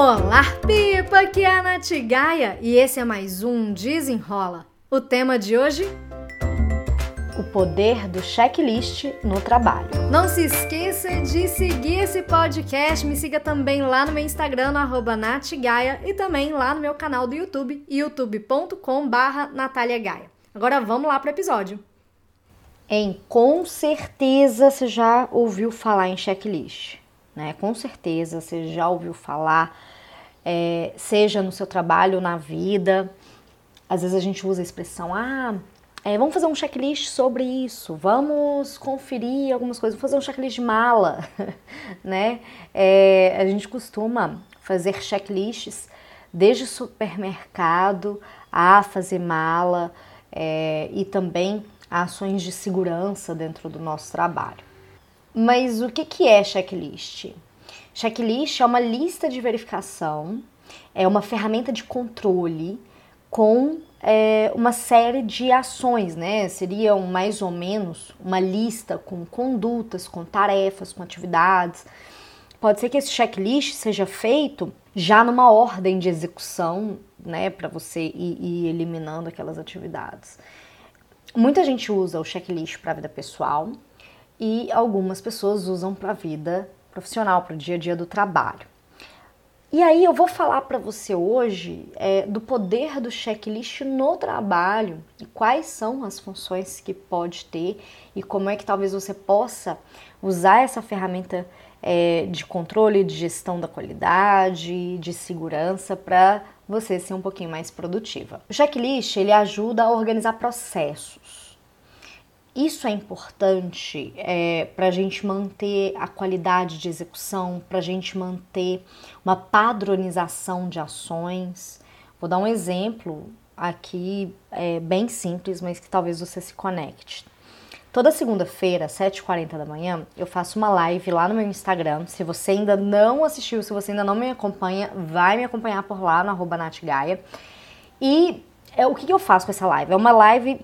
Olá, Pipa! Aqui é a Nath Gaia e esse é mais um Desenrola. O tema de hoje? O poder do checklist no trabalho. Não se esqueça de seguir esse podcast. Me siga também lá no meu Instagram, no natgaia, e também lá no meu canal do YouTube, youtube.com barra Agora vamos lá para o episódio. Em com certeza você já ouviu falar em checklist, né? Com certeza você já ouviu falar, é, seja no seu trabalho, na vida. Às vezes a gente usa a expressão, ah, é, vamos fazer um checklist sobre isso, vamos conferir algumas coisas, vamos fazer um checklist de mala, né? É, a gente costuma fazer checklists desde supermercado a fazer mala é, e também ações de segurança dentro do nosso trabalho. Mas o que, que é checklist? Checklist é uma lista de verificação, é uma ferramenta de controle com é, uma série de ações, né? Seriam mais ou menos uma lista com condutas, com tarefas, com atividades. Pode ser que esse checklist seja feito já numa ordem de execução, né, para você ir, ir eliminando aquelas atividades. Muita gente usa o checklist para a vida pessoal e algumas pessoas usam para a vida profissional, para o dia a dia do trabalho. E aí eu vou falar para você hoje é, do poder do checklist no trabalho e quais são as funções que pode ter e como é que talvez você possa usar essa ferramenta é, de controle, de gestão da qualidade, de segurança para você ser um pouquinho mais produtiva. O checklist ele ajuda a organizar processos. Isso é importante é, para a gente manter a qualidade de execução, para a gente manter uma padronização de ações. Vou dar um exemplo aqui é, bem simples, mas que talvez você se conecte. Toda segunda-feira, 7h40 da manhã, eu faço uma live lá no meu Instagram. Se você ainda não assistiu, se você ainda não me acompanha, vai me acompanhar por lá no arroba. E é, o que, que eu faço com essa live? É uma live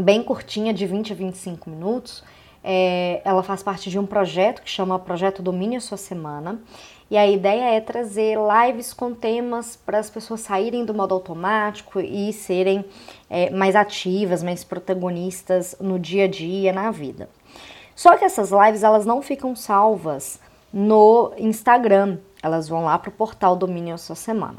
bem curtinha, de 20 a 25 minutos. É, ela faz parte de um projeto que chama Projeto Domine a Sua Semana. E a ideia é trazer lives com temas para as pessoas saírem do modo automático e serem é, mais ativas, mais protagonistas no dia a dia, na vida. Só que essas lives elas não ficam salvas no Instagram, elas vão lá para o portal Domínio Sua Semana.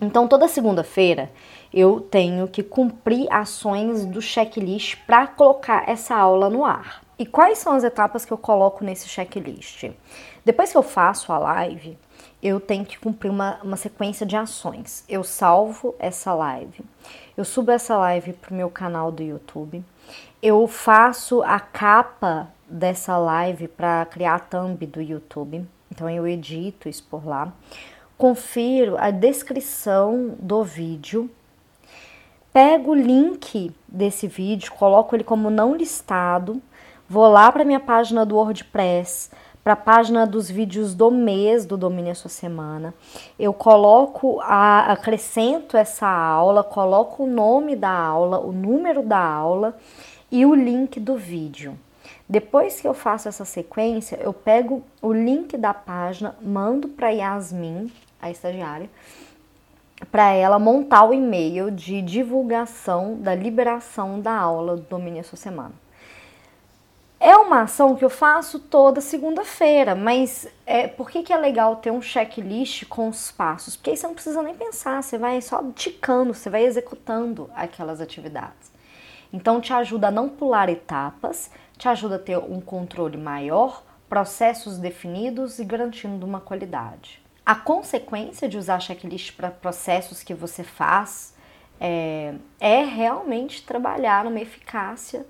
Então toda segunda-feira eu tenho que cumprir ações do checklist para colocar essa aula no ar. E quais são as etapas que eu coloco nesse checklist? Depois que eu faço a live, eu tenho que cumprir uma, uma sequência de ações. Eu salvo essa live, eu subo essa live para o meu canal do YouTube, eu faço a capa dessa live para criar a thumb do YouTube, então eu edito isso por lá, confiro a descrição do vídeo, pego o link desse vídeo, coloco ele como não listado, vou lá para minha página do WordPress, para a página dos vídeos do mês do Domine a Sua Semana. Eu coloco, a, acrescento essa aula, coloco o nome da aula, o número da aula e o link do vídeo. Depois que eu faço essa sequência, eu pego o link da página, mando para Yasmin, a estagiária, para ela montar o e-mail de divulgação da liberação da aula do Domine a Sua Semana. É uma ação que eu faço toda segunda-feira, mas é, por que, que é legal ter um checklist com os passos? Porque aí você não precisa nem pensar, você vai só ticando, você vai executando aquelas atividades. Então te ajuda a não pular etapas, te ajuda a ter um controle maior, processos definidos e garantindo uma qualidade. A consequência de usar checklist para processos que você faz é, é realmente trabalhar numa eficácia,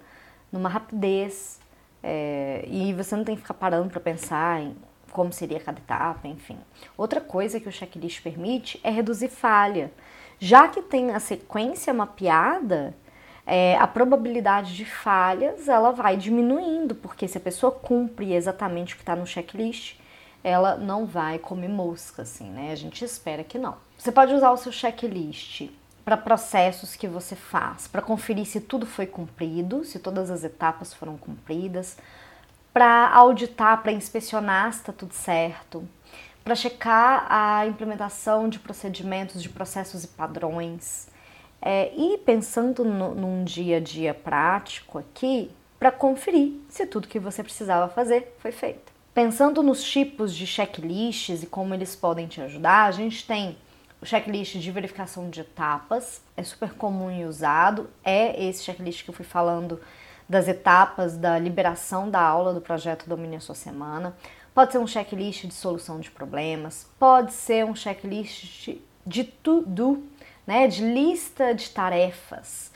numa rapidez, é, e você não tem que ficar parando para pensar em como seria cada etapa, enfim. Outra coisa que o checklist permite é reduzir falha. Já que tem a sequência mapeada, é, a probabilidade de falhas ela vai diminuindo, porque se a pessoa cumpre exatamente o que está no checklist, ela não vai comer mosca, assim, né? A gente espera que não. Você pode usar o seu checklist para processos que você faz, para conferir se tudo foi cumprido, se todas as etapas foram cumpridas, para auditar, para inspecionar se está tudo certo, para checar a implementação de procedimentos, de processos e padrões. É, e pensando no, num dia a dia prático aqui, para conferir se tudo que você precisava fazer foi feito. Pensando nos tipos de checklists e como eles podem te ajudar, a gente tem o checklist de verificação de etapas, é super comum e usado, é esse checklist que eu fui falando das etapas da liberação da aula do projeto Domine a Sua Semana. Pode ser um checklist de solução de problemas, pode ser um checklist de to-do, né, de lista de tarefas.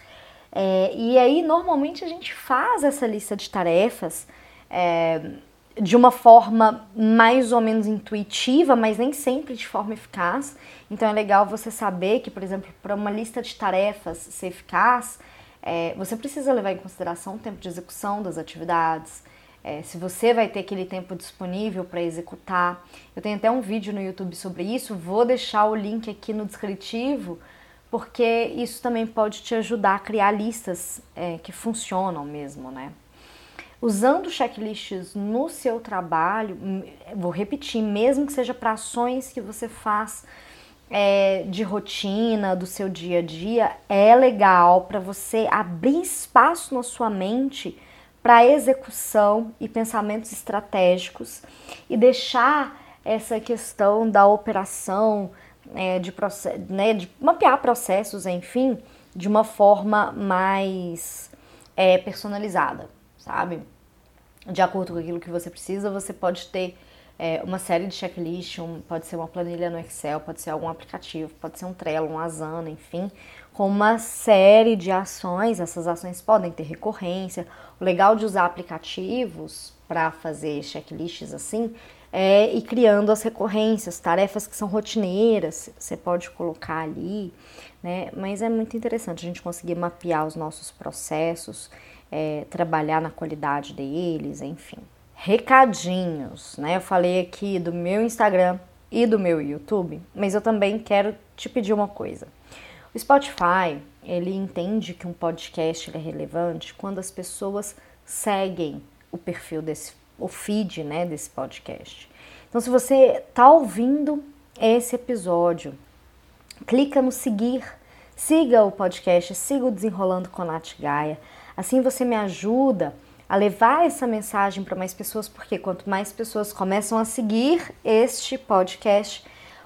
É, e aí, normalmente, a gente faz essa lista de tarefas é, de uma forma mais ou menos intuitiva, mas nem sempre de forma eficaz. Então, é legal você saber que, por exemplo, para uma lista de tarefas ser eficaz, é, você precisa levar em consideração o tempo de execução das atividades, é, se você vai ter aquele tempo disponível para executar. Eu tenho até um vídeo no YouTube sobre isso, vou deixar o link aqui no descritivo, porque isso também pode te ajudar a criar listas é, que funcionam mesmo, né? Usando checklists no seu trabalho, vou repetir, mesmo que seja para ações que você faz é, de rotina, do seu dia a dia, é legal para você abrir espaço na sua mente para execução e pensamentos estratégicos e deixar essa questão da operação, é, de, né, de mapear processos, enfim, de uma forma mais é, personalizada, sabe? De acordo com aquilo que você precisa, você pode ter é, uma série de checklists, um, pode ser uma planilha no Excel, pode ser algum aplicativo, pode ser um Trello, um Asana, enfim, com uma série de ações. Essas ações podem ter recorrência. O legal de usar aplicativos para fazer checklists assim é ir criando as recorrências, tarefas que são rotineiras, você pode colocar ali, né? Mas é muito interessante a gente conseguir mapear os nossos processos, é, trabalhar na qualidade deles, enfim. Recadinhos, né? Eu falei aqui do meu Instagram e do meu YouTube, mas eu também quero te pedir uma coisa. O Spotify, ele entende que um podcast é relevante quando as pessoas seguem o perfil desse, o feed, né, desse podcast. Então, se você está ouvindo esse episódio, clica no seguir, siga o podcast, siga o Desenrolando com a Nath Gaia. Assim você me ajuda a levar essa mensagem para mais pessoas, porque quanto mais pessoas começam a seguir este podcast,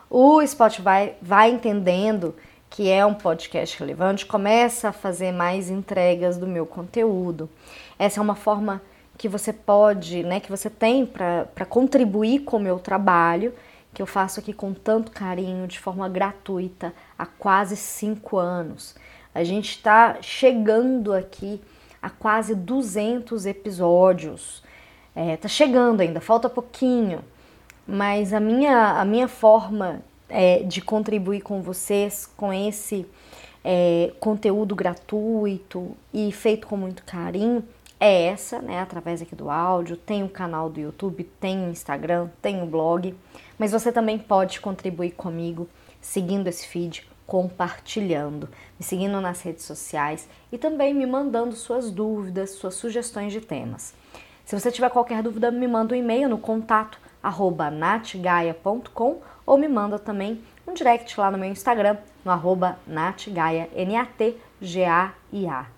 o Spotify vai entendendo que é um podcast relevante, começa a fazer mais entregas do meu conteúdo. Essa é uma forma que você pode, né, que você tem para contribuir com o meu trabalho, que eu faço aqui com tanto carinho, de forma gratuita, há quase cinco anos. A gente está chegando aqui a quase 200 episódios. É, tá chegando ainda, falta pouquinho, mas a minha, a minha forma é, de contribuir com vocês com esse é, conteúdo gratuito e feito com muito carinho é essa, né? Através aqui do áudio, tem o canal do YouTube, tem o Instagram, tem o blog, mas você também pode contribuir comigo seguindo esse feed, compartilhando, me seguindo nas redes sociais e também me mandando suas dúvidas, suas sugestões de temas. Se você tiver qualquer dúvida, me manda um e-mail no contato arroba natgaia.com ou me manda também um direct lá no meu Instagram, no arroba natgaia, N-A-T-G-A-I-A.